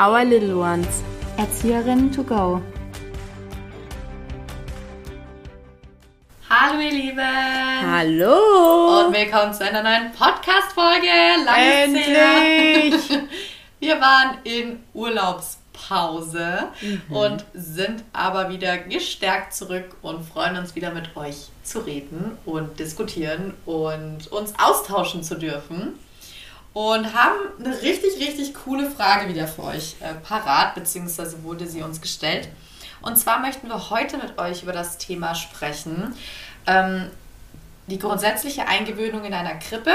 Our Little Ones. Erzieherinnen to go. Hallo ihr Lieben! Hallo! Und willkommen zu einer neuen Podcast-Folge. Endlich! Wir waren in Urlaubspause mhm. und sind aber wieder gestärkt zurück und freuen uns wieder mit euch zu reden und diskutieren und uns austauschen zu dürfen und haben eine richtig, richtig coole Frage wieder für euch äh, parat, beziehungsweise wurde sie uns gestellt. Und zwar möchten wir heute mit euch über das Thema sprechen, ähm, die grundsätzliche Eingewöhnung in einer Krippe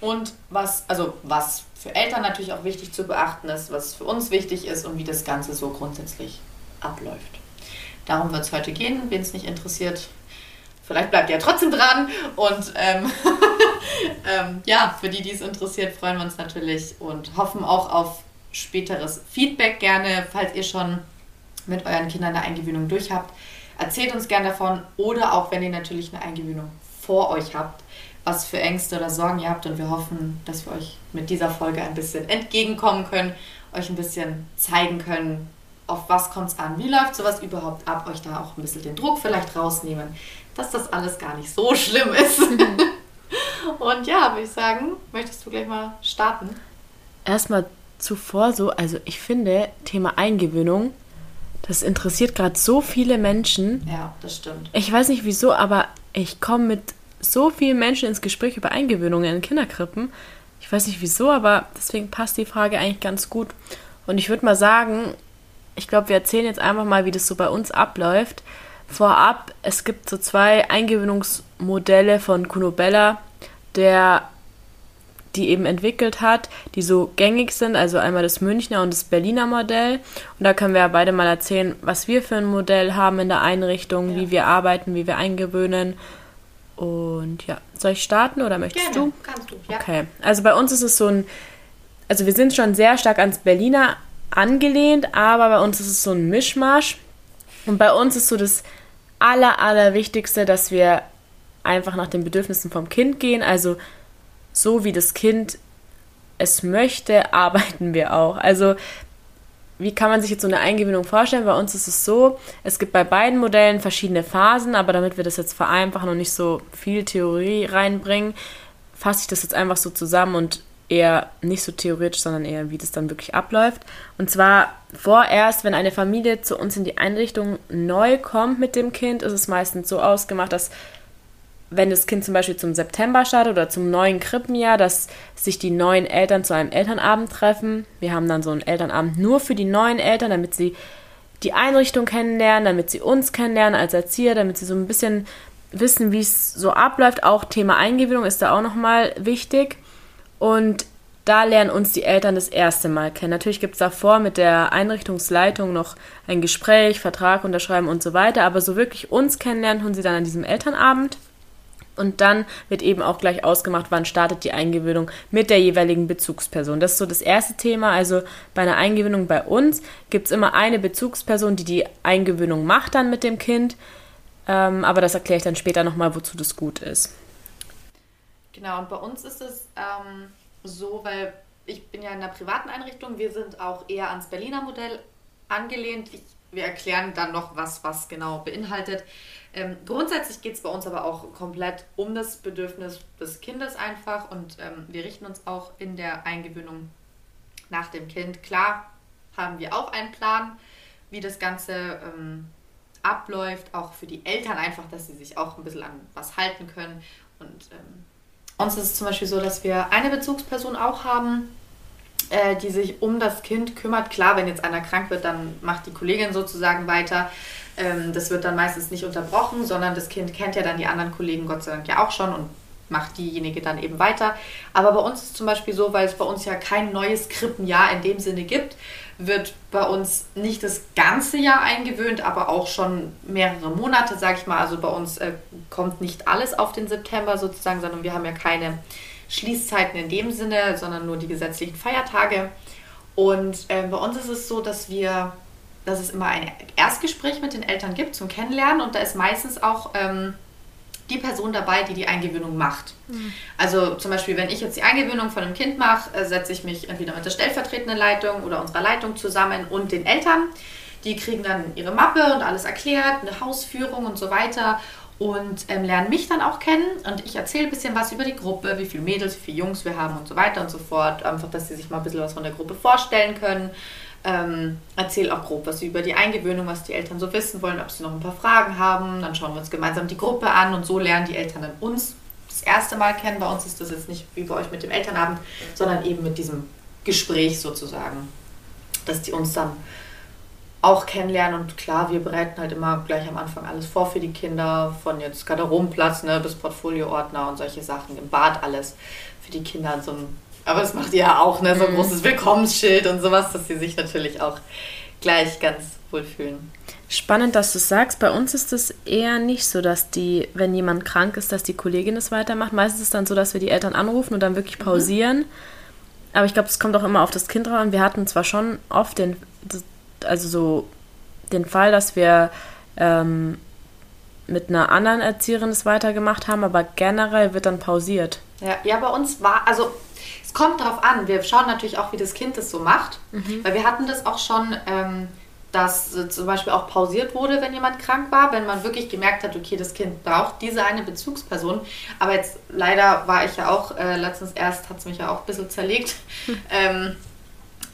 und was, also was für Eltern natürlich auch wichtig zu beachten ist, was für uns wichtig ist und wie das Ganze so grundsätzlich abläuft. Darum wird es heute gehen. Wen es nicht interessiert, vielleicht bleibt ihr ja trotzdem dran. Und ähm, ähm, ja, für die, die es interessiert, freuen wir uns natürlich und hoffen auch auf späteres Feedback gerne, falls ihr schon mit euren Kindern eine Eingewöhnung durch habt. Erzählt uns gerne davon oder auch wenn ihr natürlich eine Eingewöhnung vor euch habt, was für Ängste oder Sorgen ihr habt und wir hoffen, dass wir euch mit dieser Folge ein bisschen entgegenkommen können, euch ein bisschen zeigen können, auf was kommt es an, wie läuft sowas überhaupt ab, euch da auch ein bisschen den Druck vielleicht rausnehmen, dass das alles gar nicht so schlimm ist. Und ja, würde ich sagen, möchtest du gleich mal starten? Erstmal zuvor so, also ich finde, Thema Eingewöhnung, das interessiert gerade so viele Menschen. Ja, das stimmt. Ich weiß nicht wieso, aber ich komme mit so vielen Menschen ins Gespräch über Eingewöhnungen in Kinderkrippen. Ich weiß nicht wieso, aber deswegen passt die Frage eigentlich ganz gut. Und ich würde mal sagen, ich glaube, wir erzählen jetzt einfach mal, wie das so bei uns abläuft. Vorab, es gibt so zwei Eingewöhnungsmodelle von Kuno Bella der die eben entwickelt hat, die so gängig sind, also einmal das Münchner und das Berliner Modell. Und da können wir ja beide mal erzählen, was wir für ein Modell haben in der Einrichtung, ja. wie wir arbeiten, wie wir eingewöhnen. Und ja, soll ich starten oder möchtest Gerne, du? kannst du, ja. Okay, also bei uns ist es so ein, also wir sind schon sehr stark ans Berliner angelehnt, aber bei uns ist es so ein Mischmasch. Und bei uns ist so das Aller, Allerwichtigste, dass wir einfach nach den Bedürfnissen vom Kind gehen. Also so wie das Kind es möchte, arbeiten wir auch. Also wie kann man sich jetzt so eine Eingewöhnung vorstellen? Bei uns ist es so, es gibt bei beiden Modellen verschiedene Phasen, aber damit wir das jetzt vereinfachen und nicht so viel Theorie reinbringen, fasse ich das jetzt einfach so zusammen und eher nicht so theoretisch, sondern eher, wie das dann wirklich abläuft. Und zwar vorerst, wenn eine Familie zu uns in die Einrichtung neu kommt mit dem Kind, ist es meistens so ausgemacht, dass wenn das Kind zum Beispiel zum September startet oder zum neuen Krippenjahr, dass sich die neuen Eltern zu einem Elternabend treffen. Wir haben dann so einen Elternabend nur für die neuen Eltern, damit sie die Einrichtung kennenlernen, damit sie uns kennenlernen als Erzieher, damit sie so ein bisschen wissen, wie es so abläuft. Auch Thema Eingewöhnung ist da auch nochmal wichtig. Und da lernen uns die Eltern das erste Mal kennen. Natürlich gibt es davor mit der Einrichtungsleitung noch ein Gespräch, Vertrag unterschreiben und so weiter, aber so wirklich uns kennenlernen tun sie dann an diesem Elternabend. Und dann wird eben auch gleich ausgemacht, wann startet die Eingewöhnung mit der jeweiligen Bezugsperson. Das ist so das erste Thema. Also bei einer Eingewöhnung bei uns gibt es immer eine Bezugsperson, die die Eingewöhnung macht dann mit dem Kind. Ähm, aber das erkläre ich dann später nochmal, wozu das gut ist. Genau, und bei uns ist es ähm, so, weil ich bin ja in einer privaten Einrichtung, wir sind auch eher ans Berliner Modell angelehnt. Ich, wir erklären dann noch, was was genau beinhaltet. Ähm, grundsätzlich geht es bei uns aber auch komplett um das Bedürfnis des Kindes einfach und ähm, wir richten uns auch in der Eingewöhnung nach dem Kind. Klar haben wir auch einen Plan, wie das Ganze ähm, abläuft, auch für die Eltern einfach, dass sie sich auch ein bisschen an was halten können. Und ähm, uns ist es zum Beispiel so, dass wir eine Bezugsperson auch haben, äh, die sich um das Kind kümmert. Klar, wenn jetzt einer krank wird, dann macht die Kollegin sozusagen weiter. Ähm, das wird dann meistens nicht unterbrochen, sondern das Kind kennt ja dann die anderen Kollegen Gott sei Dank ja auch schon und macht diejenige dann eben weiter. Aber bei uns ist zum Beispiel so, weil es bei uns ja kein neues Krippenjahr in dem Sinne gibt, wird bei uns nicht das ganze Jahr eingewöhnt, aber auch schon mehrere Monate, sag ich mal. Also bei uns äh, kommt nicht alles auf den September sozusagen, sondern wir haben ja keine Schließzeiten in dem Sinne, sondern nur die gesetzlichen Feiertage. Und äh, bei uns ist es so, dass wir dass es immer ein Erstgespräch mit den Eltern gibt zum Kennenlernen und da ist meistens auch ähm, die Person dabei, die die Eingewöhnung macht. Mhm. Also zum Beispiel, wenn ich jetzt die Eingewöhnung von einem Kind mache, äh, setze ich mich entweder mit der stellvertretenden Leitung oder unserer Leitung zusammen und den Eltern. Die kriegen dann ihre Mappe und alles erklärt, eine Hausführung und so weiter und ähm, lernen mich dann auch kennen und ich erzähle ein bisschen was über die Gruppe, wie viele Mädels, wie viele Jungs wir haben und so weiter und so fort. Einfach, dass sie sich mal ein bisschen was von der Gruppe vorstellen können. Ähm, erzähle auch grob was über die Eingewöhnung, was die Eltern so wissen wollen, ob sie noch ein paar Fragen haben. Dann schauen wir uns gemeinsam die Gruppe an und so lernen die Eltern dann uns das erste Mal kennen. Bei uns ist das jetzt nicht wie bei euch mit dem Elternabend, sondern eben mit diesem Gespräch sozusagen, dass die uns dann auch kennenlernen. Und klar, wir bereiten halt immer gleich am Anfang alles vor für die Kinder, von jetzt Garderobenplatz ne, bis Portfolioordner und solche Sachen, im Bad alles für die Kinder. So ein, aber das macht ihr ja auch, ne, so ein mhm. großes Willkommensschild und sowas, dass sie sich natürlich auch gleich ganz wohlfühlen. Spannend, dass du sagst. Bei uns ist es eher nicht so, dass die, wenn jemand krank ist, dass die Kollegin es weitermacht. Meistens ist es dann so, dass wir die Eltern anrufen und dann wirklich mhm. pausieren. Mhm. Aber ich glaube, es kommt auch immer auf das Kind drauf an. Wir hatten zwar schon oft den, also so den Fall, dass wir ähm, mit einer anderen Erzieherin es weitergemacht haben, aber generell wird dann pausiert. Ja, ja, bei uns war, also es kommt darauf an. Wir schauen natürlich auch, wie das Kind es so macht, mhm. weil wir hatten das auch schon, ähm, dass äh, zum Beispiel auch pausiert wurde, wenn jemand krank war, wenn man wirklich gemerkt hat, okay, das Kind braucht diese eine Bezugsperson. Aber jetzt leider war ich ja auch, äh, letztens erst hat es mich ja auch ein bisschen zerlegt. Mhm. Ähm,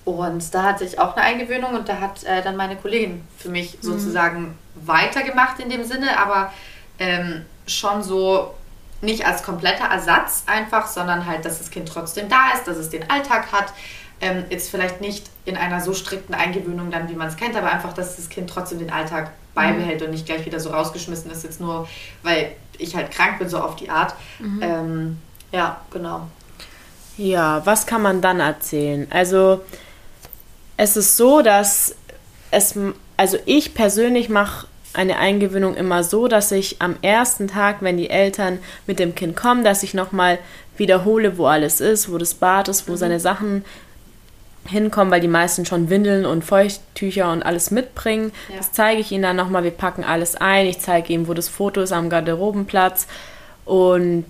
und da hatte ich auch eine Eingewöhnung und da hat äh, dann meine Kollegin für mich mhm. sozusagen weitergemacht in dem Sinne, aber ähm, schon so nicht als kompletter Ersatz einfach, sondern halt, dass das Kind trotzdem da ist, dass es den Alltag hat. Ähm, jetzt vielleicht nicht in einer so strikten Eingewöhnung dann, wie man es kennt, aber einfach, dass das Kind trotzdem den Alltag beibehält mhm. und nicht gleich wieder so rausgeschmissen ist, jetzt nur, weil ich halt krank bin, so auf die Art. Mhm. Ähm, ja, genau. Ja, was kann man dann erzählen? Also es ist so, dass es, also ich persönlich mache eine Eingewöhnung immer so, dass ich am ersten Tag, wenn die Eltern mit dem Kind kommen, dass ich nochmal wiederhole, wo alles ist, wo das Bad ist, wo mhm. seine Sachen hinkommen, weil die meisten schon Windeln und Feuchttücher und alles mitbringen. Ja. Das zeige ich ihnen dann nochmal. Wir packen alles ein. Ich zeige ihnen, wo das Foto ist am Garderobenplatz. Und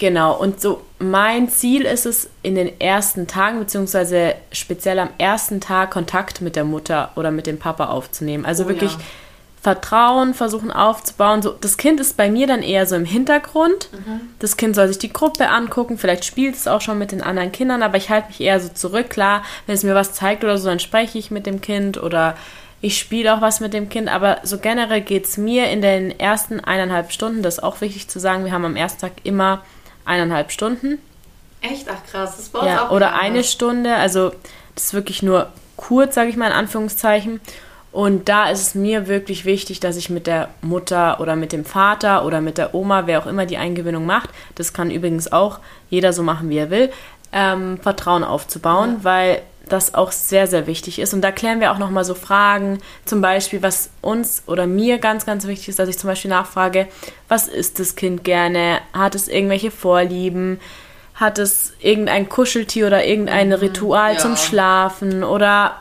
Genau, und so mein Ziel ist es, in den ersten Tagen, beziehungsweise speziell am ersten Tag Kontakt mit der Mutter oder mit dem Papa aufzunehmen. Also oh, wirklich ja. Vertrauen versuchen aufzubauen. So, das Kind ist bei mir dann eher so im Hintergrund. Mhm. Das Kind soll sich die Gruppe angucken, vielleicht spielt es auch schon mit den anderen Kindern, aber ich halte mich eher so zurück. Klar, wenn es mir was zeigt oder so, dann spreche ich mit dem Kind oder ich spiele auch was mit dem Kind, aber so generell geht es mir in den ersten eineinhalb Stunden, das ist auch wichtig zu sagen, wir haben am ersten Tag immer eineinhalb Stunden. Echt? Ach krass, das war ja, auch Oder eine Stunde, also das ist wirklich nur kurz, sage ich mal in Anführungszeichen. Und da ist es mir wirklich wichtig, dass ich mit der Mutter oder mit dem Vater oder mit der Oma, wer auch immer die Eingewöhnung macht, das kann übrigens auch jeder so machen, wie er will, ähm, Vertrauen aufzubauen, ja. weil das auch sehr, sehr wichtig ist. Und da klären wir auch nochmal so Fragen, zum Beispiel, was uns oder mir ganz, ganz wichtig ist, dass ich zum Beispiel nachfrage, was isst das Kind gerne? Hat es irgendwelche Vorlieben? Hat es irgendein Kuscheltier oder irgendein mhm, Ritual ja. zum Schlafen? Oder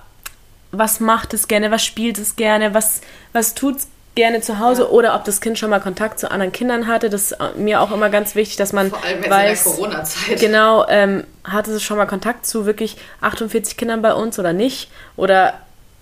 was macht es gerne? Was spielt es gerne? Was, was tut es gerne zu Hause ja. oder ob das Kind schon mal Kontakt zu anderen Kindern hatte. Das ist mir auch immer ganz wichtig, dass man Vor allem jetzt weiß, in der Corona-Zeit. Genau, ähm, hatte es schon mal Kontakt zu wirklich 48 Kindern bei uns oder nicht? Oder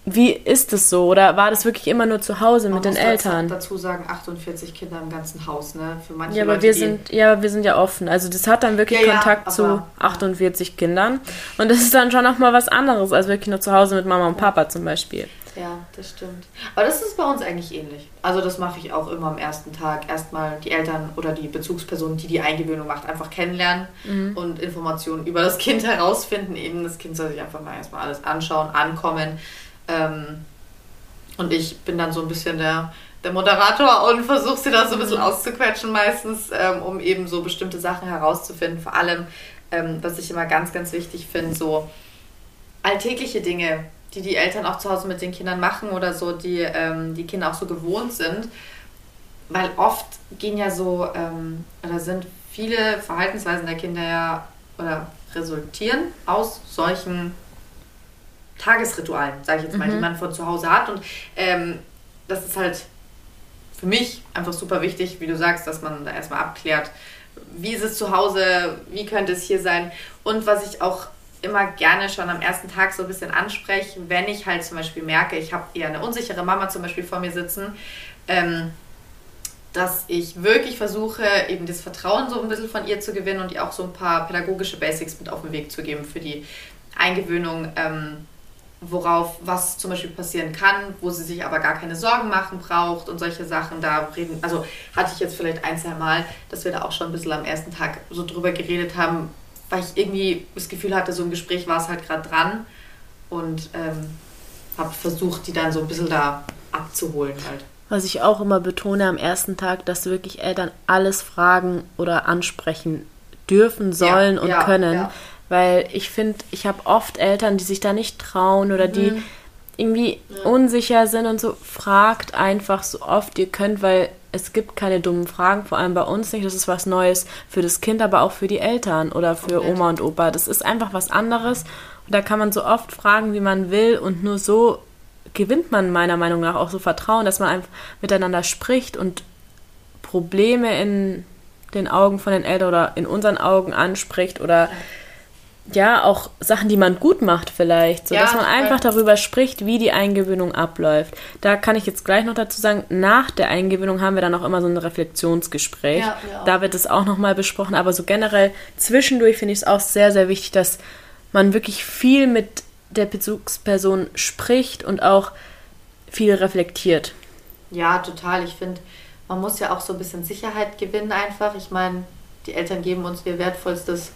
wie ist es so? Oder war das wirklich immer nur zu Hause Man mit den Eltern? dazu sagen, 48 Kinder im ganzen Haus, ne? Für manche ja, aber Leute, wir sind, ja, wir sind ja offen. Also das hat dann wirklich ja, Kontakt ja, zu 48 ja. Kindern. Und das ist dann schon nochmal was anderes, als wirklich nur zu Hause mit Mama und Papa zum Beispiel. Ja, das stimmt. Aber das ist bei uns eigentlich ähnlich. Also das mache ich auch immer am ersten Tag. Erstmal die Eltern oder die Bezugsperson, die die Eingewöhnung macht, einfach kennenlernen mhm. und Informationen über das Kind herausfinden. Eben das Kind soll sich einfach mal erstmal alles anschauen, ankommen. Ähm, und ich bin dann so ein bisschen der, der Moderator und versuche sie da so ein bisschen mhm. auszuquetschen meistens, ähm, um eben so bestimmte Sachen herauszufinden. Vor allem, ähm, was ich immer ganz, ganz wichtig finde, so alltägliche Dinge die die Eltern auch zu Hause mit den Kindern machen oder so, die ähm, die Kinder auch so gewohnt sind. Weil oft gehen ja so, ähm, oder sind viele Verhaltensweisen der Kinder ja, oder resultieren aus solchen Tagesritualen, sage ich jetzt mal, mhm. die man von zu Hause hat. Und ähm, das ist halt für mich einfach super wichtig, wie du sagst, dass man da erstmal abklärt, wie ist es zu Hause, wie könnte es hier sein. Und was ich auch immer gerne schon am ersten Tag so ein bisschen anspreche, wenn ich halt zum Beispiel merke, ich habe eher eine unsichere Mama zum Beispiel vor mir sitzen, ähm, dass ich wirklich versuche, eben das Vertrauen so ein bisschen von ihr zu gewinnen und ihr auch so ein paar pädagogische Basics mit auf den Weg zu geben für die Eingewöhnung. Ähm, worauf was zum Beispiel passieren kann, wo sie sich aber gar keine Sorgen machen braucht und solche Sachen. Da reden, also hatte ich jetzt vielleicht ein, zwei Mal, dass wir da auch schon ein bisschen am ersten Tag so drüber geredet haben, weil ich irgendwie das Gefühl hatte, so im Gespräch war es halt gerade dran und ähm, habe versucht, die dann so ein bisschen da abzuholen halt. Was ich auch immer betone am ersten Tag, dass wirklich Eltern alles fragen oder ansprechen dürfen, sollen ja, und ja, können. Ja weil ich finde, ich habe oft Eltern, die sich da nicht trauen oder die mhm. irgendwie ja. unsicher sind und so. Fragt einfach so oft ihr könnt, weil es gibt keine dummen Fragen, vor allem bei uns nicht. Das ist was Neues für das Kind, aber auch für die Eltern oder für okay. Oma und Opa. Das ist einfach was anderes. Und da kann man so oft fragen, wie man will und nur so gewinnt man meiner Meinung nach auch so Vertrauen, dass man einfach miteinander spricht und Probleme in den Augen von den Eltern oder in unseren Augen anspricht oder ja auch Sachen, die man gut macht vielleicht, so ja, dass man einfach darüber spricht, wie die Eingewöhnung abläuft. Da kann ich jetzt gleich noch dazu sagen, nach der Eingewöhnung haben wir dann auch immer so ein Reflexionsgespräch. Ja, da wird es auch nochmal besprochen, aber so generell zwischendurch finde ich es auch sehr, sehr wichtig, dass man wirklich viel mit der Bezugsperson spricht und auch viel reflektiert. Ja, total. Ich finde, man muss ja auch so ein bisschen Sicherheit gewinnen einfach. Ich meine, die Eltern geben uns ihr wertvollstes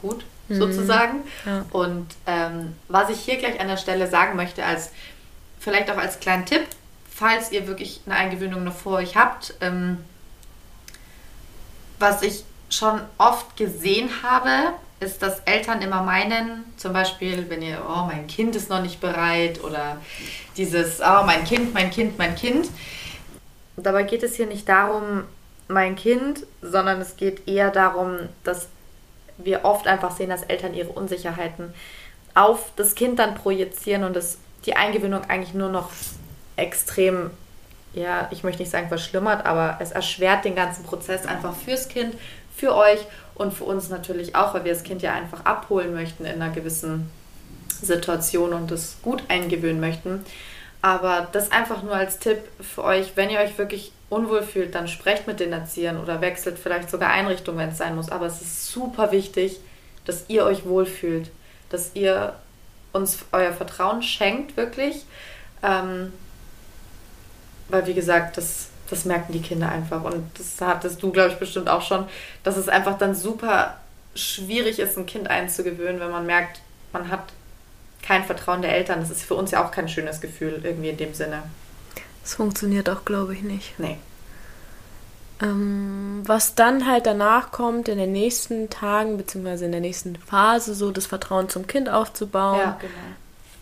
Gut mhm. sozusagen. Ja. Und ähm, was ich hier gleich an der Stelle sagen möchte, als vielleicht auch als kleinen Tipp, falls ihr wirklich eine Eingewöhnung noch vor euch habt, ähm, was ich schon oft gesehen habe, ist, dass Eltern immer meinen, zum Beispiel, wenn ihr, oh, mein Kind ist noch nicht bereit oder dieses, oh, mein Kind, mein Kind, mein Kind. Dabei geht es hier nicht darum, mein Kind, sondern es geht eher darum, dass wir oft einfach sehen, dass Eltern ihre Unsicherheiten auf das Kind dann projizieren und das, die Eingewöhnung eigentlich nur noch extrem, ja, ich möchte nicht sagen verschlimmert, aber es erschwert den ganzen Prozess einfach fürs Kind, für euch und für uns natürlich auch, weil wir das Kind ja einfach abholen möchten in einer gewissen Situation und es gut eingewöhnen möchten. Aber das einfach nur als Tipp für euch, wenn ihr euch wirklich unwohl fühlt, dann sprecht mit den Erziehern oder wechselt vielleicht sogar Einrichtung, wenn es sein muss. Aber es ist super wichtig, dass ihr euch wohlfühlt, dass ihr uns euer Vertrauen schenkt, wirklich. Ähm, weil, wie gesagt, das, das merken die Kinder einfach. Und das hattest du, glaube ich, bestimmt auch schon, dass es einfach dann super schwierig ist, ein Kind einzugewöhnen, wenn man merkt, man hat kein Vertrauen der Eltern. Das ist für uns ja auch kein schönes Gefühl, irgendwie in dem Sinne. Das funktioniert auch, glaube ich, nicht. Nee. Ähm, was dann halt danach kommt, in den nächsten Tagen, beziehungsweise in der nächsten Phase, so das Vertrauen zum Kind aufzubauen. Ja, genau.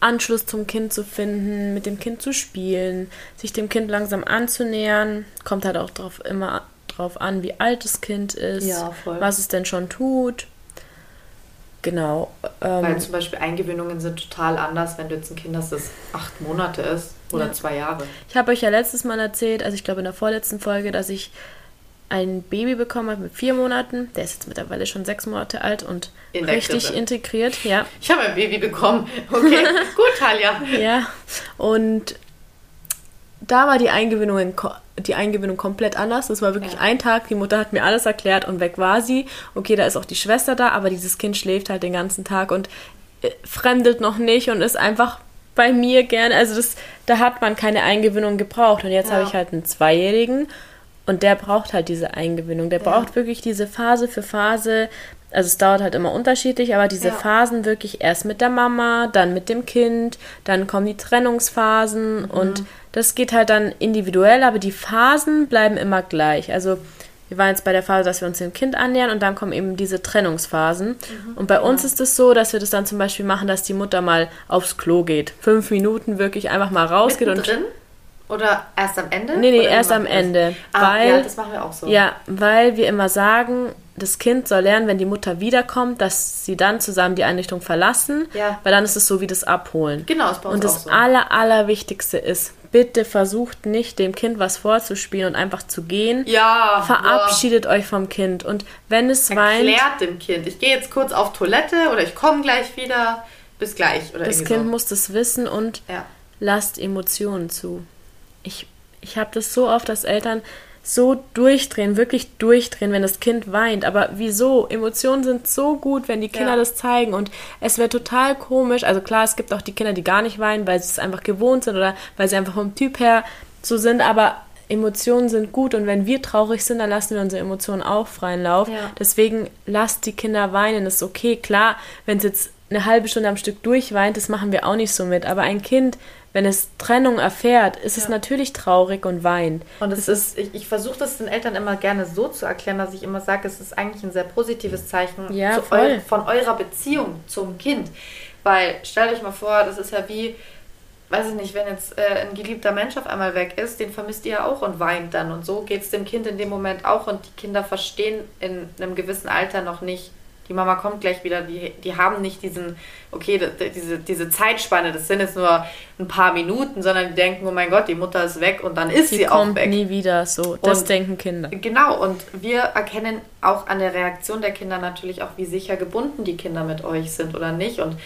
Anschluss zum Kind zu finden, mit dem Kind zu spielen, sich dem Kind langsam anzunähern. Kommt halt auch drauf, immer drauf an, wie alt das Kind ist, ja, was es denn schon tut. Genau. Ähm, Weil zum Beispiel Eingewöhnungen sind total anders, wenn du jetzt ein Kind hast, das acht Monate ist oder ja. zwei Jahre. Ich habe euch ja letztes Mal erzählt, also ich glaube in der vorletzten Folge, dass ich ein Baby bekommen habe mit vier Monaten. Der ist jetzt mittlerweile schon sechs Monate alt und in richtig integriert. Ja. Ich habe ein Baby bekommen. Okay, gut, Talia. ja. Und da war die Eingewöhnung, die Eingewöhnung komplett anders. Das war wirklich ja. ein Tag, die Mutter hat mir alles erklärt und weg war sie. Okay, da ist auch die Schwester da, aber dieses Kind schläft halt den ganzen Tag und äh, fremdelt noch nicht und ist einfach bei mir gerne. Also das, da hat man keine Eingewöhnung gebraucht. Und jetzt ja. habe ich halt einen Zweijährigen und der braucht halt diese Eingewöhnung. Der ja. braucht wirklich diese Phase für Phase. Also es dauert halt immer unterschiedlich, aber diese ja. Phasen wirklich erst mit der Mama, dann mit dem Kind, dann kommen die Trennungsphasen mhm. und das geht halt dann individuell, aber die Phasen bleiben immer gleich. Also wir waren jetzt bei der Phase, dass wir uns dem Kind annähern und dann kommen eben diese Trennungsphasen. Mhm, und bei ja. uns ist es so, dass wir das dann zum Beispiel machen, dass die Mutter mal aufs Klo geht. Fünf Minuten wirklich einfach mal rausgeht und. Oder erst am Ende? Nee, nee, erst am Ende. Ah, weil, ja, das machen wir auch so. Ja, weil wir immer sagen, das Kind soll lernen, wenn die Mutter wiederkommt, dass sie dann zusammen die Einrichtung verlassen, ja. weil dann ist es so wie das Abholen. Genau, ist bei uns Und das so. aller, allerwichtigste ist, bitte versucht nicht, dem Kind was vorzuspielen und einfach zu gehen. Ja. Verabschiedet boah. euch vom Kind. Und wenn es Erklärt weint. Erklärt dem Kind, ich gehe jetzt kurz auf Toilette oder ich komme gleich wieder. Bis gleich. Oder das Kind so. muss das wissen und ja. lasst Emotionen zu. Ich, ich habe das so oft, dass Eltern so durchdrehen, wirklich durchdrehen, wenn das Kind weint. Aber wieso? Emotionen sind so gut, wenn die Kinder ja. das zeigen. Und es wäre total komisch. Also klar, es gibt auch die Kinder, die gar nicht weinen, weil sie es einfach gewohnt sind oder weil sie einfach vom Typ her so sind. Aber Emotionen sind gut und wenn wir traurig sind, dann lassen wir unsere Emotionen auch freien Lauf. Ja. Deswegen lasst die Kinder weinen, ist okay. Klar, wenn es jetzt eine halbe Stunde am Stück durchweint, das machen wir auch nicht so mit. Aber ein Kind, wenn es Trennung erfährt, ist ja. es natürlich traurig und weint. Und es ist, ich, ich versuche das den Eltern immer gerne so zu erklären, dass ich immer sage, es ist eigentlich ein sehr positives Zeichen ja, eu von eurer Beziehung zum Kind. Weil stellt euch mal vor, das ist ja wie, weiß ich nicht, wenn jetzt äh, ein geliebter Mensch auf einmal weg ist, den vermisst ihr ja auch und weint dann. Und so geht es dem Kind in dem Moment auch. Und die Kinder verstehen in einem gewissen Alter noch nicht, die Mama kommt gleich wieder, die, die haben nicht diesen, okay, diese, diese Zeitspanne, das sind jetzt nur ein paar Minuten, sondern die denken, oh mein Gott, die Mutter ist weg und dann ist die sie auch weg. nie wieder so. Das und, denken Kinder. Genau, und wir erkennen auch an der Reaktion der Kinder natürlich auch, wie sicher gebunden die Kinder mit euch sind oder nicht. Und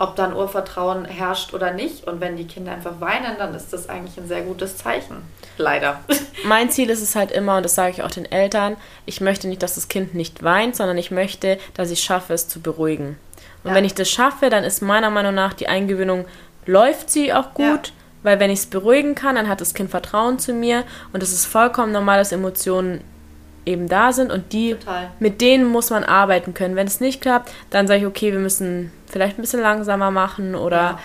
ob dann Urvertrauen herrscht oder nicht. Und wenn die Kinder einfach weinen, dann ist das eigentlich ein sehr gutes Zeichen. Leider. Mein Ziel ist es halt immer, und das sage ich auch den Eltern, ich möchte nicht, dass das Kind nicht weint, sondern ich möchte, dass ich schaffe, es zu beruhigen. Und ja. wenn ich das schaffe, dann ist meiner Meinung nach die Eingewöhnung, läuft sie auch gut. Ja. Weil wenn ich es beruhigen kann, dann hat das Kind Vertrauen zu mir und es ist vollkommen normal, dass Emotionen eben da sind und die Total. mit denen muss man arbeiten können. Wenn es nicht klappt, dann sage ich, okay, wir müssen vielleicht ein bisschen langsamer machen oder ja,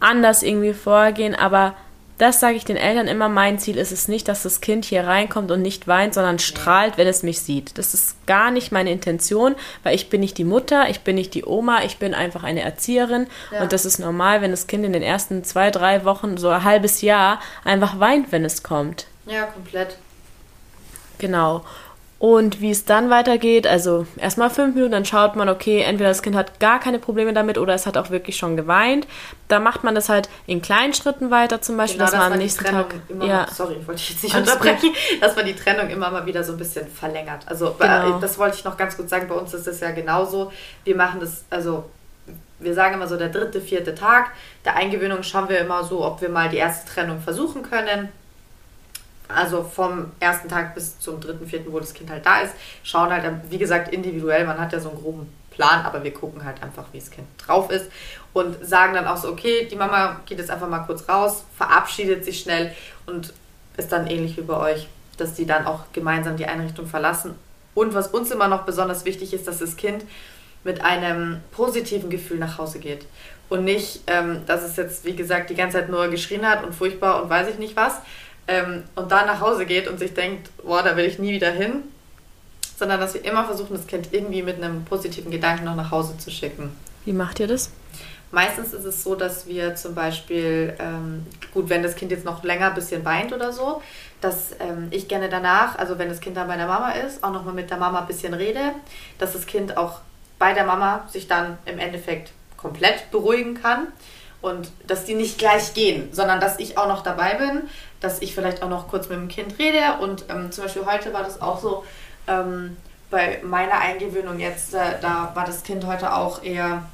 anders irgendwie vorgehen, aber das sage ich den Eltern immer, mein Ziel ist es nicht, dass das Kind hier reinkommt und nicht weint, sondern strahlt, wenn es mich sieht. Das ist gar nicht meine Intention, weil ich bin nicht die Mutter, ich bin nicht die Oma, ich bin einfach eine Erzieherin ja. und das ist normal, wenn das Kind in den ersten zwei, drei Wochen, so ein halbes Jahr einfach weint, wenn es kommt. Ja, komplett. Genau. Und wie es dann weitergeht, also erstmal fünf Minuten, dann schaut man, okay, entweder das Kind hat gar keine Probleme damit oder es hat auch wirklich schon geweint. Da macht man das halt in kleinen Schritten weiter, zum Beispiel, genau, dass, man am nächsten Tag. ja, mal, sorry, wollte ich jetzt nicht unterbrechen, dass man die Trennung immer mal wieder so ein bisschen verlängert. Also genau. das wollte ich noch ganz gut sagen, bei uns ist das ja genauso. Wir machen das, also wir sagen immer so der dritte, vierte Tag der Eingewöhnung schauen wir immer so, ob wir mal die erste Trennung versuchen können also vom ersten Tag bis zum dritten, vierten, wo das Kind halt da ist, schauen halt, wie gesagt, individuell. Man hat ja so einen groben Plan, aber wir gucken halt einfach, wie das Kind drauf ist und sagen dann auch so, okay, die Mama geht jetzt einfach mal kurz raus, verabschiedet sich schnell und ist dann ähnlich wie bei euch, dass die dann auch gemeinsam die Einrichtung verlassen. Und was uns immer noch besonders wichtig ist, dass das Kind mit einem positiven Gefühl nach Hause geht. Und nicht, ähm, dass es jetzt, wie gesagt, die ganze Zeit nur geschrien hat und furchtbar und weiß ich nicht was, ähm, und dann nach Hause geht und sich denkt, boah, da will ich nie wieder hin, sondern dass wir immer versuchen, das Kind irgendwie mit einem positiven Gedanken noch nach Hause zu schicken. Wie macht ihr das? Meistens ist es so, dass wir zum Beispiel, ähm, gut, wenn das Kind jetzt noch länger ein bisschen weint oder so, dass ähm, ich gerne danach, also wenn das Kind dann bei der Mama ist, auch nochmal mit der Mama ein bisschen rede, dass das Kind auch bei der Mama sich dann im Endeffekt komplett beruhigen kann und dass die nicht gleich gehen, sondern dass ich auch noch dabei bin, dass ich vielleicht auch noch kurz mit dem Kind rede. Und ähm, zum Beispiel heute war das auch so, ähm, bei meiner Eingewöhnung jetzt, äh, da war das Kind heute auch eher,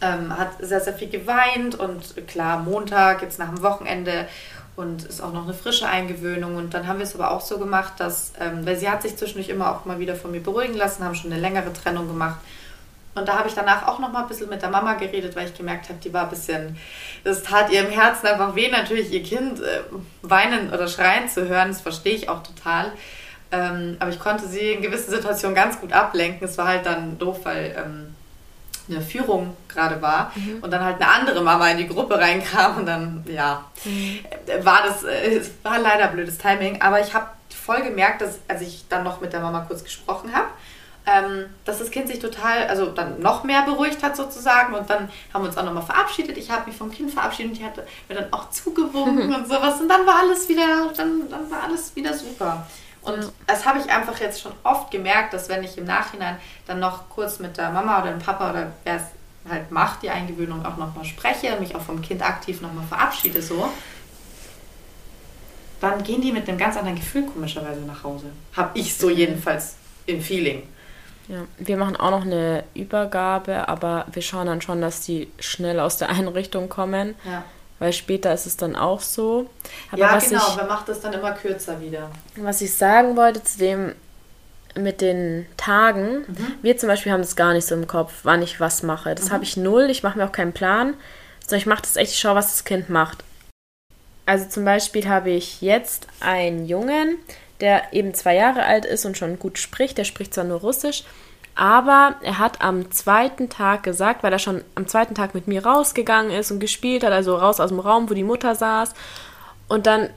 ähm, hat sehr, sehr viel geweint. Und klar, Montag, jetzt nach dem Wochenende und ist auch noch eine frische Eingewöhnung. Und dann haben wir es aber auch so gemacht, dass, ähm, weil sie hat sich zwischendurch immer auch mal wieder von mir beruhigen lassen, haben schon eine längere Trennung gemacht und da habe ich danach auch noch mal ein bisschen mit der Mama geredet, weil ich gemerkt habe, die war ein bisschen, das tat ihr im Herzen einfach weh, natürlich ihr Kind äh, weinen oder schreien zu hören, das verstehe ich auch total. Ähm, aber ich konnte sie in gewissen Situationen ganz gut ablenken. Es war halt dann doof, weil ähm, eine Führung gerade war mhm. und dann halt eine andere Mama in die Gruppe reinkam und dann, ja, mhm. war das, äh, war leider blödes Timing. Aber ich habe voll gemerkt, dass, als ich dann noch mit der Mama kurz gesprochen habe, ähm, dass das Kind sich total, also dann noch mehr beruhigt hat sozusagen und dann haben wir uns auch nochmal verabschiedet. Ich habe mich vom Kind verabschiedet und die hat mir dann auch zugewunken mhm. und sowas und dann war alles wieder, dann, dann war alles wieder super. Und ja. das habe ich einfach jetzt schon oft gemerkt, dass wenn ich im Nachhinein dann noch kurz mit der Mama oder dem Papa oder wer es halt macht, die Eingewöhnung auch nochmal spreche, mich auch vom Kind aktiv nochmal verabschiede so, dann gehen die mit einem ganz anderen Gefühl komischerweise nach Hause. Hab ich so jedenfalls im Feeling. Ja, wir machen auch noch eine Übergabe, aber wir schauen dann schon, dass die schnell aus der Einrichtung kommen. Ja. Weil später ist es dann auch so. Aber ja, genau. Ich, Man macht es dann immer kürzer wieder. was ich sagen wollte zu dem mit den Tagen, Mhm. wir zum Beispiel haben das gar nicht so im Kopf, wann ich was mache. Das Mhm. habe ich null. Ich mache mir auch keinen Plan, sondern ich mache das echt, ich schaue, was das Kind macht. Also zum Beispiel habe ich jetzt einen Jungen, der eben zwei Jahre alt ist und schon gut spricht. Der spricht zwar nur Russisch, aber er hat am zweiten Tag gesagt, weil er schon am zweiten Tag mit mir rausgegangen ist und gespielt hat, also raus aus dem Raum, wo die Mutter saß. Und dann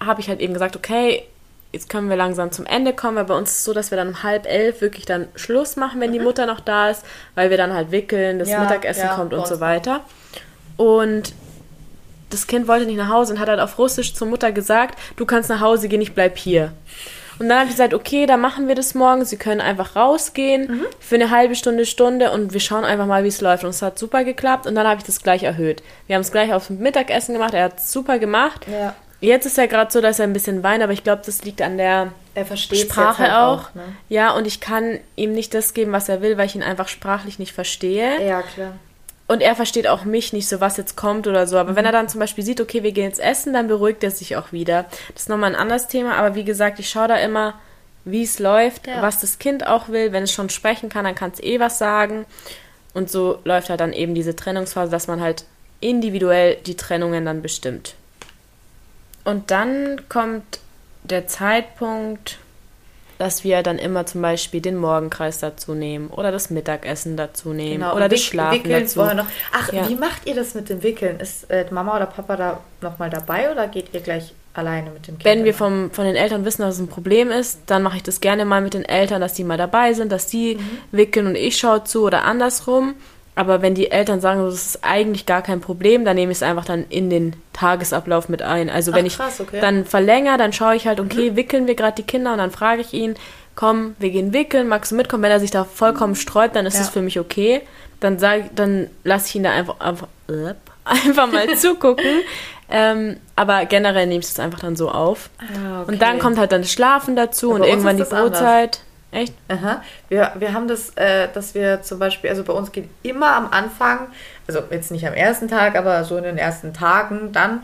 habe ich halt eben gesagt, okay, jetzt können wir langsam zum Ende kommen, weil bei uns ist es so, dass wir dann um halb elf wirklich dann Schluss machen, wenn die Mutter noch da ist, weil wir dann halt wickeln, das Ja, Mittagessen ja, kommt und so weiter. Und das Kind wollte nicht nach Hause und hat halt auf Russisch zur Mutter gesagt, du kannst nach Hause gehen, ich bleib hier. Und dann habe ich gesagt, okay, dann machen wir das morgen. Sie können einfach rausgehen Mhm. für eine halbe Stunde, Stunde und wir schauen einfach mal, wie es läuft. Und es hat super geklappt und dann habe ich das gleich erhöht. Wir haben es gleich auf Mittagessen gemacht, er hat es super gemacht. Ja. Jetzt ist er gerade so, dass er ein bisschen weint, aber ich glaube, das liegt an der Er versteht Sprache halt auch. ne? Ja, und ich kann ihm nicht das geben, was er will, weil ich ihn einfach sprachlich nicht verstehe. Ja, klar. Und er versteht auch mich nicht so, was jetzt kommt oder so. Aber wenn er dann zum Beispiel sieht, okay, wir gehen jetzt essen, dann beruhigt er sich auch wieder. Das ist nochmal ein anderes Thema. Aber wie gesagt, ich schaue da immer, wie es läuft, Ja. was das Kind auch will. Wenn es schon sprechen kann, dann kann es eh was sagen. Und so läuft halt dann eben diese Trennungsphase, dass man halt individuell die Trennungen dann bestimmt. Und dann kommt der Zeitpunkt, dass wir dann immer zum Beispiel den Morgenkreis dazu nehmen oder das Mittagessen dazu nehmen Genau. oder das Schlafen Wickeln dazu. vorher noch. Ach, Ja. wie macht ihr das mit dem Wickeln? Ist äh, Mama oder Papa da nochmal dabei oder geht ihr gleich alleine mit dem Kind? Wenn wir vom, von den Eltern wissen, dass es ein Problem ist, dann mache ich das gerne mal mit den Eltern, dass die mal dabei sind, dass die Mhm. wickeln und ich schaue zu oder andersrum. Aber wenn die Eltern sagen, das ist eigentlich gar kein Problem, dann nehme ich es einfach dann in den Tagesablauf mit ein. Also wenn Ach, ich krass, okay. dann verlängere, dann schaue ich halt, okay, wickeln wir gerade die Kinder und dann frage ich ihn, komm, wir gehen wickeln, magst du mitkommen? Wenn er sich da vollkommen sträubt, dann ist Ja. es für mich okay. Dann sage dann lasse ich ihn da einfach, einfach, einfach mal zugucken. Ähm, aber generell nehme ich es einfach dann so auf. Ah, okay. Und dann kommt halt dann das Schlafen dazu Ja, und bei uns irgendwann die das anders. Echt? Aha. Wir, wir haben das, äh, dass wir zum Beispiel, also bei uns geht immer am Anfang, also jetzt nicht am ersten Tag, aber so in den ersten Tagen, dann,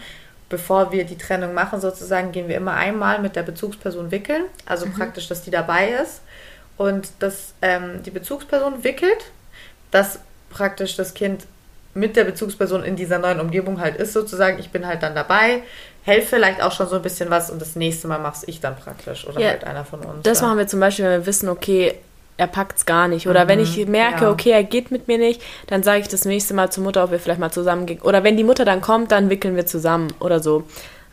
bevor wir die Trennung machen, sozusagen, gehen wir immer einmal mit der Bezugsperson wickeln. Also praktisch, dass die dabei ist und dass ähm, die Bezugsperson wickelt, dass praktisch das Kind mit der Bezugsperson in dieser neuen Umgebung halt ist, sozusagen. Ich bin halt dann dabei, helfe vielleicht auch schon so ein bisschen was und das nächste Mal mach's ich dann praktisch oder Ja, halt einer von uns. Das ja. machen wir zum Beispiel, wenn wir wissen, okay, er packt's gar nicht. Oder wenn ich merke, Mhm. ja. okay, er geht mit mir nicht, dann sage ich das nächste Mal zur Mutter, ob wir vielleicht mal zusammen gehen. Oder wenn die Mutter dann kommt, dann wickeln wir zusammen oder so.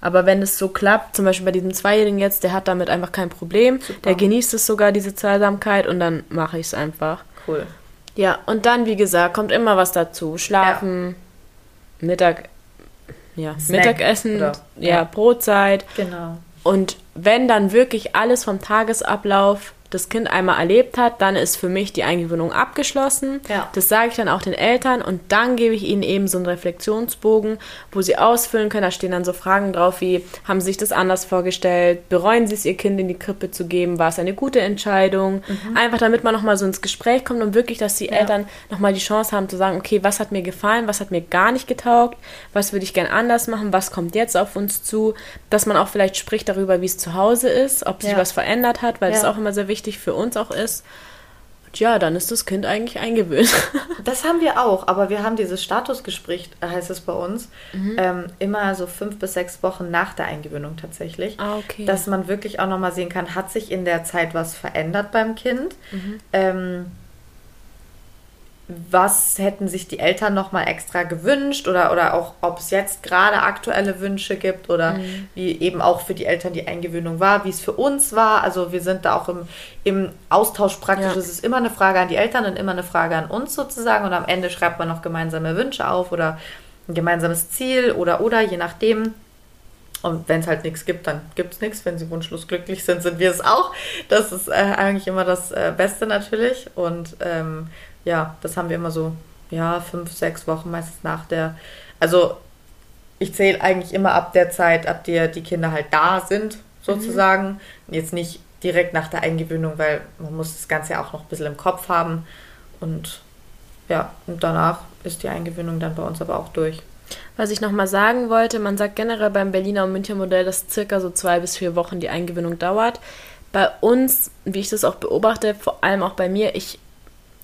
Aber wenn es so klappt, zum Beispiel bei diesem Zweijährigen jetzt, der hat damit einfach kein Problem. Der genießt es sogar, diese Zweisamkeit, und dann mache ich es einfach. Cool. Ja, und dann, wie gesagt, kommt immer was dazu. Schlafen, Mittag, ja, Snack Mittagessen, oder- ja, ja. Brotzeit. Genau. Und wenn dann wirklich alles vom Tagesablauf das Kind einmal erlebt hat, dann ist für mich die Eingewöhnung abgeschlossen. Ja. Das sage ich dann auch den Eltern und dann gebe ich ihnen eben so einen Reflexionsbogen, wo sie ausfüllen können. Da stehen dann so Fragen drauf wie, haben sie sich das anders vorgestellt? Bereuen sie es, ihr Kind in die Krippe zu geben? War es eine gute Entscheidung? Einfach damit man nochmal so ins Gespräch kommt und wirklich, dass die Eltern nochmal die Chance haben zu sagen, okay, was hat mir gefallen, was hat mir gar nicht getaugt, was würde ich gern anders machen, was kommt jetzt auf uns zu, dass man auch vielleicht spricht darüber, wie es zu Hause ist, ob sich Ja. was verändert hat, weil das Ja. auch immer sehr wichtig für uns auch ist. Und ja, dann ist das Kind eigentlich eingewöhnt. Das haben wir auch, aber wir haben dieses Statusgespräch, heißt es bei uns, ähm, immer so fünf bis sechs Wochen nach der Eingewöhnung tatsächlich. Ah, okay. Dass man wirklich auch nochmal sehen kann, hat sich in der Zeit was verändert beim Kind? Ähm, was hätten sich die Eltern nochmal extra gewünscht oder, oder auch, ob es jetzt gerade aktuelle Wünsche gibt oder wie eben auch für die Eltern die Eingewöhnung war, wie es für uns war. Also wir sind da auch im, im Austausch praktisch. Ja. Es ist immer eine Frage an die Eltern und immer eine Frage an uns sozusagen und am Ende schreibt man noch gemeinsame Wünsche auf oder ein gemeinsames Ziel oder oder je nachdem. Und wenn es halt nichts gibt, dann gibt es nichts. Wenn sie wunschlos glücklich sind, sind wir es auch. Das ist äh, eigentlich immer das äh, Beste natürlich. Und ähm, ja, das haben wir immer so, ja, fünf, sechs Wochen meistens nach der. Also ich zähle eigentlich immer ab der Zeit, ab der die Kinder halt da sind, sozusagen. Mhm. Jetzt nicht direkt nach der Eingewöhnung, weil man muss das Ganze ja auch noch ein bisschen im Kopf haben. Und ja, und danach ist die Eingewöhnung dann bei uns aber auch durch. Was ich nochmal sagen wollte, man sagt generell beim Berliner und Münchner Modell, dass circa so zwei bis vier Wochen die Eingewöhnung dauert. Bei uns, wie ich das auch beobachte, vor allem auch bei mir, ich,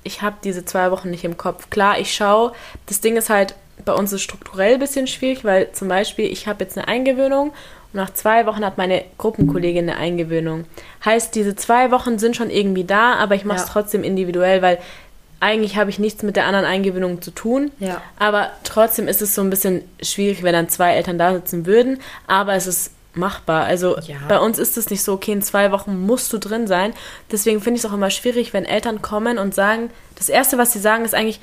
ich habe diese zwei Wochen nicht im Kopf. Klar, ich schaue, das Ding ist halt, bei uns ist es strukturell ein bisschen schwierig, weil zum Beispiel ich habe jetzt eine Eingewöhnung und nach zwei Wochen hat meine Gruppenkollegin eine Eingewöhnung. Heißt, diese zwei Wochen sind schon irgendwie da, aber ich mache es ja. trotzdem individuell, weil eigentlich habe ich nichts mit der anderen Eingewöhnung zu tun. Ja. Aber trotzdem ist es so ein bisschen schwierig, wenn dann zwei Eltern da sitzen würden. Aber es ist machbar. Also ja. bei uns ist es nicht so, okay, in zwei Wochen musst du drin sein. Deswegen finde ich es auch immer schwierig, wenn Eltern kommen und sagen, das Erste, was sie sagen, ist eigentlich,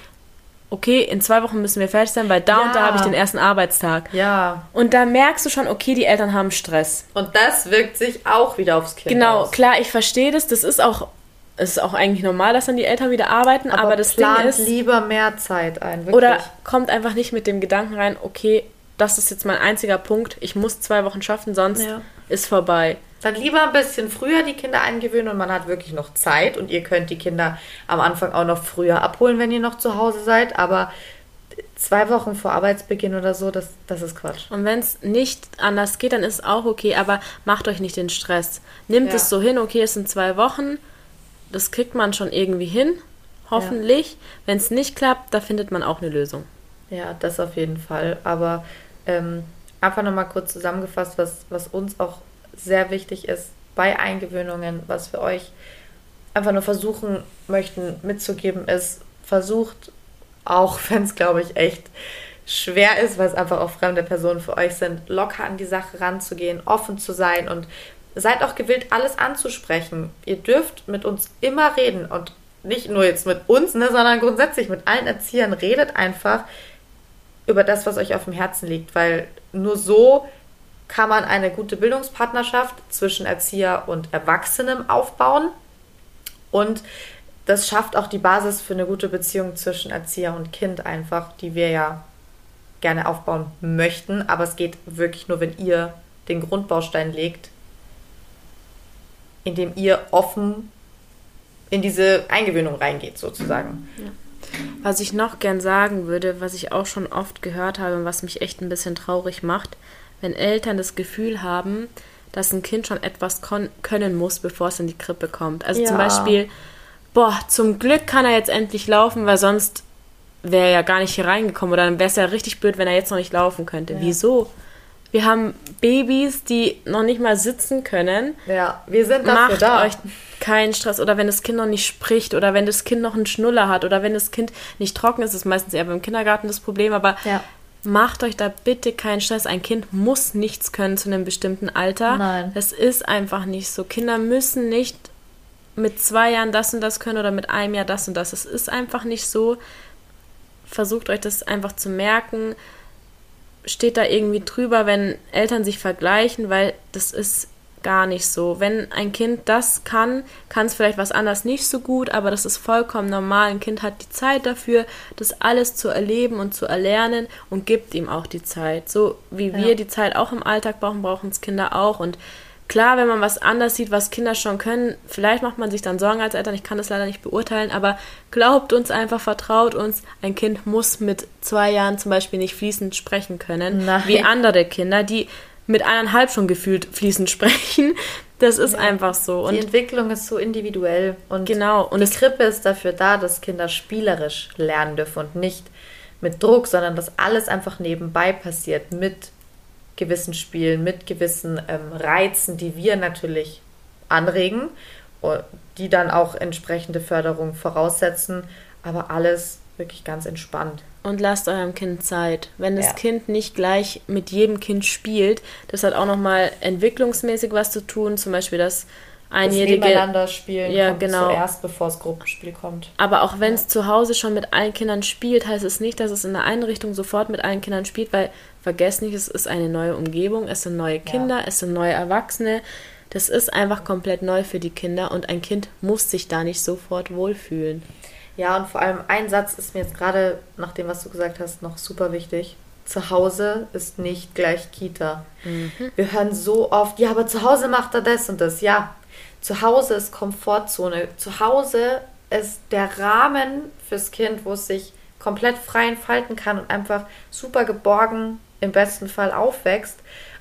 okay, in zwei Wochen müssen wir fertig sein, weil da ja. und da habe ich den ersten Arbeitstag. Ja. Und da merkst du schon, okay, die Eltern haben Stress. Und das wirkt sich auch wieder aufs Kind Genau, aus. klar, ich verstehe das. Das ist auch, es ist auch eigentlich normal, dass dann die Eltern wieder arbeiten, aber, aber das Ding ist... lieber mehr Zeit ein, wirklich. Oder kommt einfach nicht mit dem Gedanken rein, okay, das ist jetzt mein einziger Punkt, ich muss zwei Wochen schaffen, sonst ja. ist vorbei. Dann lieber ein bisschen früher die Kinder eingewöhnen und man hat wirklich noch Zeit und ihr könnt die Kinder am Anfang auch noch früher abholen, wenn ihr noch zu Hause seid, aber zwei Wochen vor Arbeitsbeginn oder so, das, das ist Quatsch. Und wenn es nicht anders geht, dann ist es auch okay, aber macht euch nicht den Stress. Nimmt ja. es so hin, okay, es sind zwei Wochen, das kriegt man schon irgendwie hin, hoffentlich. Ja. Wenn es nicht klappt, da findet man auch eine Lösung. Ja, das auf jeden Fall. Aber ähm, einfach nochmal kurz zusammengefasst, was, was uns auch sehr wichtig ist bei Eingewöhnungen, was wir euch einfach nur versuchen möchten mitzugeben, ist, versucht, auch wenn es, glaube ich, echt schwer ist, weil es einfach auch fremde Personen für euch sind, locker an die Sache ranzugehen, offen zu sein und seid auch gewillt, alles anzusprechen. Ihr dürft mit uns immer reden und nicht nur jetzt mit uns, ne, sondern grundsätzlich mit allen Erziehern. Redet einfach über das, was euch auf dem Herzen liegt, weil nur so kann man eine gute Bildungspartnerschaft zwischen Erzieher und Erwachsenem aufbauen. Und das schafft auch die Basis für eine gute Beziehung zwischen Erzieher und Kind einfach, die wir ja gerne aufbauen möchten. Aber es geht wirklich nur, wenn ihr den Grundbaustein legt, indem ihr offen in diese Eingewöhnung reingeht, sozusagen. Ja. Was ich noch gern sagen würde, was ich auch schon oft gehört habe und was mich echt ein bisschen traurig macht, wenn Eltern das Gefühl haben, dass ein Kind schon etwas können muss, bevor es in die Krippe kommt. Also ja. zum Beispiel, boah, zum Glück kann er jetzt endlich laufen, weil sonst wäre er ja gar nicht hier reingekommen oder dann wäre es ja richtig blöd, wenn er jetzt noch nicht laufen könnte. Ja. Wieso? Wir haben Babys, die noch nicht mal sitzen können. Ja, wir sind dafür Macht da. euch keinen Stress. Oder wenn das Kind noch nicht spricht oder wenn das Kind noch einen Schnuller hat oder wenn das Kind nicht trocken ist, ist meistens eher beim Kindergarten das Problem. Aber ja. macht euch da bitte keinen Stress. Ein Kind muss nichts können zu einem bestimmten Alter. Nein. Das ist einfach nicht so. Kinder müssen nicht mit zwei Jahren das und das können oder mit einem Jahr das und das. Es ist einfach nicht so. Versucht euch das einfach zu merken steht da irgendwie drüber, wenn Eltern sich vergleichen, weil das ist gar nicht so. Wenn ein Kind das kann, kann es vielleicht was anderes nicht so gut, aber das ist vollkommen normal. Ein Kind hat die Zeit dafür, das alles zu erleben und zu erlernen und gibt ihm auch die Zeit. So wie wir die Zeit auch im Alltag brauchen, brauchen es Kinder auch und Klar, wenn man was anders sieht, was Kinder schon können, vielleicht macht man sich dann Sorgen als Eltern, ich kann das leider nicht beurteilen, aber glaubt uns einfach, vertraut uns, ein Kind muss mit zwei Jahren zum Beispiel nicht fließend sprechen können, Nein. wie andere Kinder, die mit eineinhalb schon gefühlt fließend sprechen. Das ist ja. einfach so. Und die Entwicklung ist so individuell. Und genau. Und die Krippe ist dafür da, dass Kinder spielerisch lernen dürfen und nicht mit Druck, sondern dass alles einfach nebenbei passiert mit gewissen Spielen, mit gewissen ähm, Reizen, die wir natürlich anregen, die dann auch entsprechende Förderung voraussetzen, aber alles wirklich ganz entspannt. Und lasst eurem Kind Zeit. Wenn das ja. Kind nicht gleich mit jedem Kind spielt, das hat auch nochmal entwicklungsmäßig was zu tun, zum Beispiel das einjährige. Das Nebeneinander spielen ja, genau. zuerst, bevor das Gruppenspiel kommt. Aber auch wenn es ja. zu Hause schon mit allen Kindern spielt, heißt es nicht, dass es in der Einrichtung sofort mit allen Kindern spielt, weil vergesst nicht, es ist eine neue Umgebung, es sind neue Kinder, ja. es sind neue Erwachsene. Das ist einfach komplett neu für die Kinder und ein Kind muss sich da nicht sofort wohlfühlen. Ja, und vor allem ein Satz ist mir jetzt gerade nach dem, was du gesagt hast, noch super wichtig. zu Hause ist nicht gleich Kita. Mhm. Wir hören so oft, ja, aber zu Hause macht er das und das. Ja, zu Hause ist Komfortzone. Zu Hause ist der Rahmen fürs Kind, wo es sich komplett frei entfalten kann und einfach super geborgen im besten Fall aufwächst.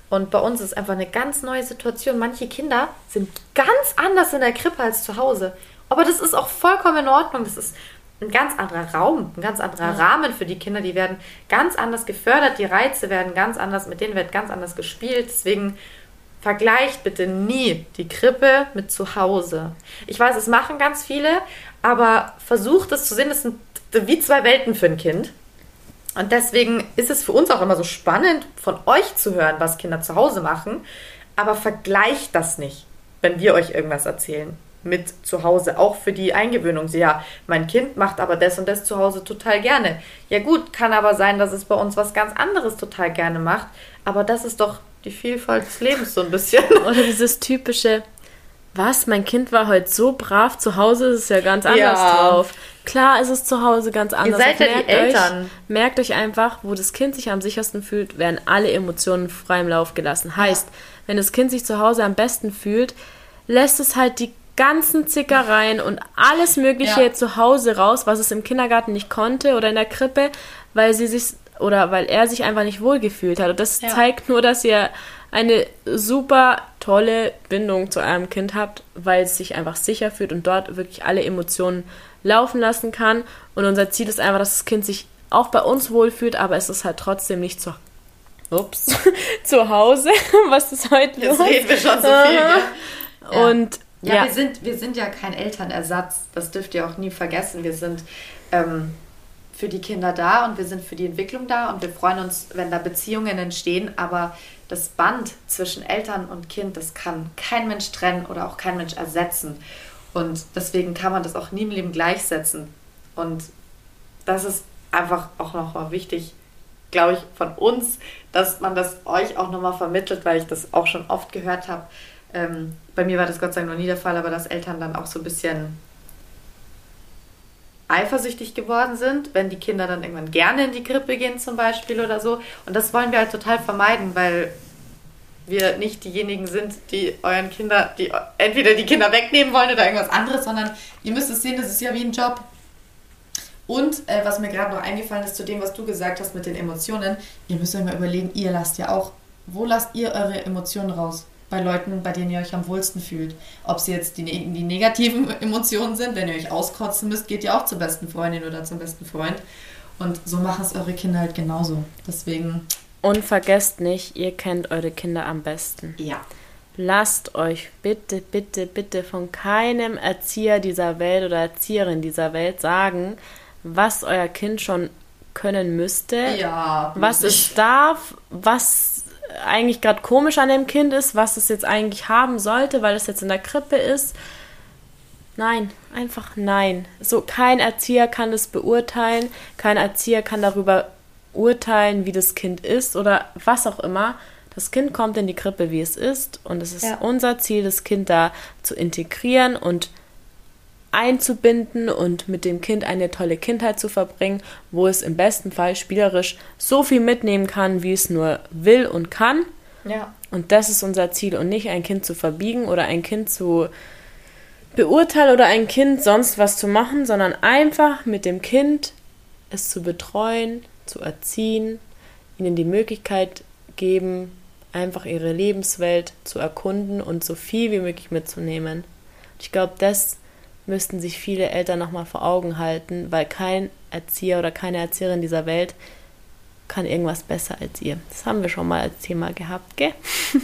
Und bei uns ist einfach eine ganz neue Situation. Manche Kinder sind ganz anders in der Krippe als zu Hause. Aber das ist auch vollkommen in Ordnung. Das ist ein ganz anderer Raum, ein ganz anderer ja. Rahmen für die Kinder. Die werden ganz anders gefördert, die Reize werden ganz anders, mit denen wird ganz anders gespielt. Deswegen vergleicht bitte nie die Krippe mit zu Hause. Ich weiß, es machen ganz viele, aber versucht es zu sehen, das sind wie zwei Welten für ein Kind. Und deswegen ist es für uns auch immer so spannend, von euch zu hören, was Kinder zu Hause machen. Aber vergleicht das nicht, wenn wir euch irgendwas erzählen mit zu Hause, auch für die Eingewöhnung. Ja, mein Kind macht aber das und das zu Hause total gerne. Ja gut, kann aber sein, dass es bei uns was ganz anderes total gerne macht, aber das ist doch die Vielfalt des Lebens so ein bisschen. Oder dieses typische, was, mein Kind war heute so brav, zu Hause ist es ja ganz anders ja. drauf. Klar ist es zu Hause ganz anders. Ihr seid ja die Eltern. Euch, merkt euch einfach, wo das Kind sich am sichersten fühlt, werden alle Emotionen frei im Lauf gelassen. Heißt, ja. wenn das Kind sich zu Hause am besten fühlt, lässt es halt die ganzen Zickereien und alles Mögliche ja. zu Hause raus, was es im Kindergarten nicht konnte oder in der Krippe, weil sie sich oder weil er sich einfach nicht wohlgefühlt hat. Und das ja. zeigt nur, dass ihr eine super tolle Bindung zu eurem Kind habt, weil es sich einfach sicher fühlt und dort wirklich alle Emotionen laufen lassen kann. Und unser Ziel ist einfach, dass das Kind sich auch bei uns wohlfühlt, aber es ist halt trotzdem nicht zu, ups, zu Hause, was ist heute Jetzt los? reden wir schon so viel. Ja. Und ja, ja, Wir, sind, wir sind ja kein Elternersatz. Das dürft ihr auch nie vergessen. Wir sind ähm, für die Kinder da und wir sind für die Entwicklung da und wir freuen uns, wenn da Beziehungen entstehen. Aber das Band zwischen Eltern und Kind, das kann kein Mensch trennen oder auch kein Mensch ersetzen. Und deswegen kann man das auch nie im Leben gleichsetzen. Und das ist einfach auch nochmal wichtig, glaube ich, von uns, dass man das euch auch nochmal vermittelt, weil ich das auch schon oft gehört habe ähm, bei mir war das Gott sei Dank noch nie der Fall, aber dass Eltern dann auch so ein bisschen eifersüchtig geworden sind, wenn die Kinder dann irgendwann gerne in die Krippe gehen zum Beispiel oder so. Und das wollen wir halt total vermeiden, weil wir nicht diejenigen sind, die euren Kinder, die entweder die Kinder wegnehmen wollen oder irgendwas anderes, sondern ihr müsst es sehen, das ist ja wie ein Job. Und äh, was mir gerade noch eingefallen ist zu dem, was du gesagt hast mit den Emotionen, ihr müsst euch mal überlegen, ihr lasst ja auch, wo lasst ihr eure Emotionen raus? Bei Leuten, bei denen ihr euch am wohlsten fühlt. Ob sie jetzt die, die negativen Emotionen sind, wenn ihr euch auskotzen müsst, geht ihr auch zur besten Freundin oder zum besten Freund. Und so machen es eure Kinder halt genauso. Deswegen. Und vergesst nicht, ihr kennt eure Kinder am besten. Ja. Lasst euch bitte, bitte, bitte von keinem Erzieher dieser Welt oder Erzieherin dieser Welt sagen, was euer Kind schon können müsste, ja, was es darf, was eigentlich gerade komisch an dem Kind ist, was es jetzt eigentlich haben sollte, weil es jetzt in der Krippe ist. Nein, einfach nein. So kein Erzieher kann das beurteilen, kein Erzieher kann darüber urteilen, wie das Kind ist oder was auch immer. Das Kind kommt in die Krippe, wie es ist, und es ist ja. unser Ziel, das Kind da zu integrieren und einzubinden und mit dem Kind eine tolle Kindheit zu verbringen, wo es im besten Fall spielerisch so viel mitnehmen kann, wie es nur will und kann. Ja. Und das ist unser Ziel und nicht ein Kind zu verbiegen oder ein Kind zu beurteilen oder ein Kind sonst was zu machen, sondern einfach mit dem Kind es zu betreuen, zu erziehen, ihnen die Möglichkeit geben, einfach ihre Lebenswelt zu erkunden und so viel wie möglich mitzunehmen. Ich glaube, das müssten sich viele Eltern nochmal vor Augen halten, weil kein Erzieher oder keine Erzieherin dieser Welt kann irgendwas besser als ihr. Das haben wir schon mal als Thema gehabt, gell?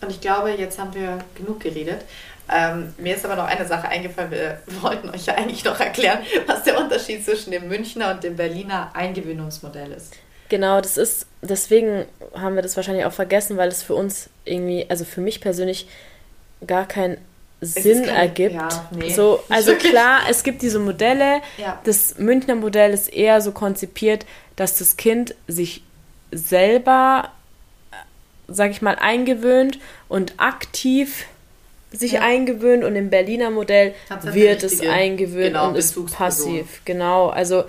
Und ich glaube, jetzt haben wir genug geredet. Ähm, mir ist aber noch eine Sache eingefallen. Wir wollten euch ja eigentlich noch erklären, was der Unterschied zwischen dem Münchner und dem Berliner Eingewöhnungsmodell ist. Genau, das ist, deswegen haben wir das wahrscheinlich auch vergessen, weil es für uns irgendwie, also für mich persönlich gar kein Sinn kein, ergibt. Ja, nee, so, also klar, es gibt diese Modelle. Ja. Das Münchner Modell ist eher so konzipiert, dass das Kind sich selber, sag ich mal, eingewöhnt und aktiv sich ja. eingewöhnt und im Berliner Modell wird es eingewöhnt genau, und ist passiv. Genau, also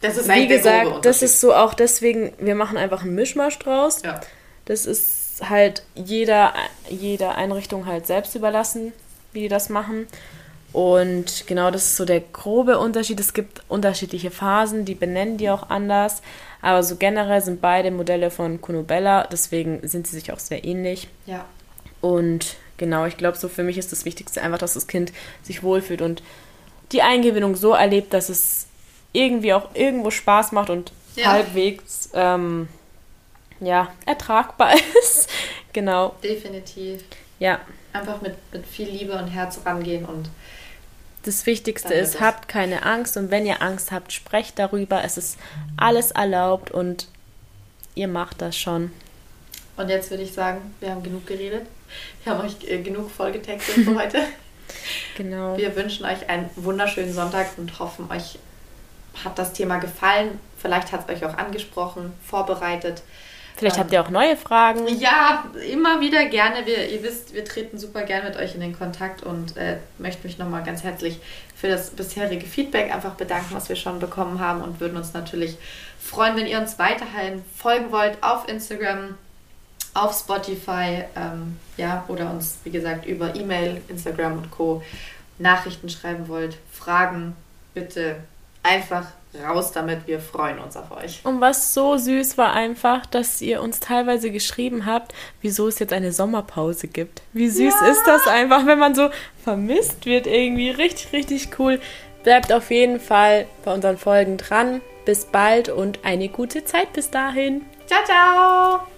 Das ist Wie gesagt, das ist so auch deswegen, wir machen einfach einen Mischmasch draus. Ja. Das ist halt jeder, jeder Einrichtung halt selbst überlassen, wie die das machen. Und genau das ist so der grobe Unterschied. Es gibt unterschiedliche Phasen, die benennen die auch anders. Aber so generell sind beide Modelle von Kunobella, deswegen sind sie sich auch sehr ähnlich. Ja. Und genau, ich glaube, so für mich ist das Wichtigste einfach, dass das Kind sich wohlfühlt und die Eingewöhnung so erlebt, dass es irgendwie auch irgendwo Spaß macht und ja. halbwegs ähm, ja, ertragbar ist. genau. Definitiv. Ja. Einfach mit, mit viel Liebe und Herz rangehen und das Wichtigste ist, habt keine Angst und wenn ihr Angst habt, sprecht darüber. Es ist alles erlaubt und ihr macht das schon. Und jetzt würde ich sagen, wir haben genug geredet. Wir haben euch äh, genug vollgetextet für heute. Genau. Wir wünschen euch einen wunderschönen Sonntag und hoffen, euch hat das Thema gefallen. Vielleicht hat es euch auch angesprochen, vorbereitet. Vielleicht ähm, habt ihr auch neue Fragen. Ja, immer wieder gerne. Wir, ihr wisst, wir treten super gerne mit euch in den Kontakt und äh, möchte mich nochmal ganz herzlich für das bisherige Feedback einfach bedanken, was wir schon bekommen haben und würden uns natürlich freuen, wenn ihr uns weiterhin folgen wollt auf Instagram, auf Spotify, ähm, ja, oder uns, wie gesagt, über E-Mail, Instagram und Co. Nachrichten schreiben wollt, Fragen, bitte einfach raus damit. Wir freuen uns auf euch. Und was so süß war einfach, dass ihr uns teilweise geschrieben habt, wieso es jetzt eine Sommerpause gibt. Wie süß ja. ist das einfach, wenn man so vermisst wird irgendwie. Richtig, richtig cool. Bleibt auf jeden Fall bei unseren Folgen dran. Bis bald und eine gute Zeit bis dahin. Ciao, ciao.